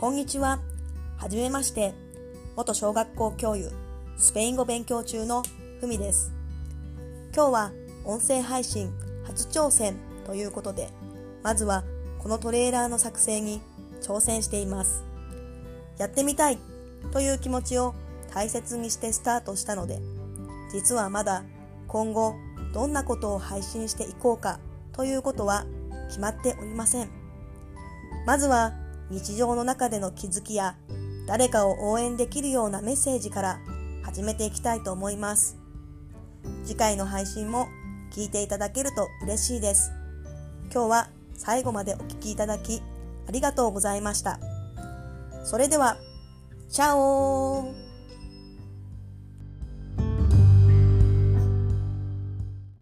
こんにちは。はじめまして。元小学校教諭、スペイン語勉強中のふみです。今日は音声配信初挑戦ということで、まずはこのトレーラーの作成に挑戦しています。やってみたいという気持ちを大切にしてスタートしたので、実はまだ今後どんなことを配信していこうかということは決まっておりません。まずは日常の中での気づきや誰かを応援できるようなメッセージから始めていきたいと思います。次回の配信も聞いていただけると嬉しいです。今日は最後までお聴きいただきありがとうございました。それでは、チャオー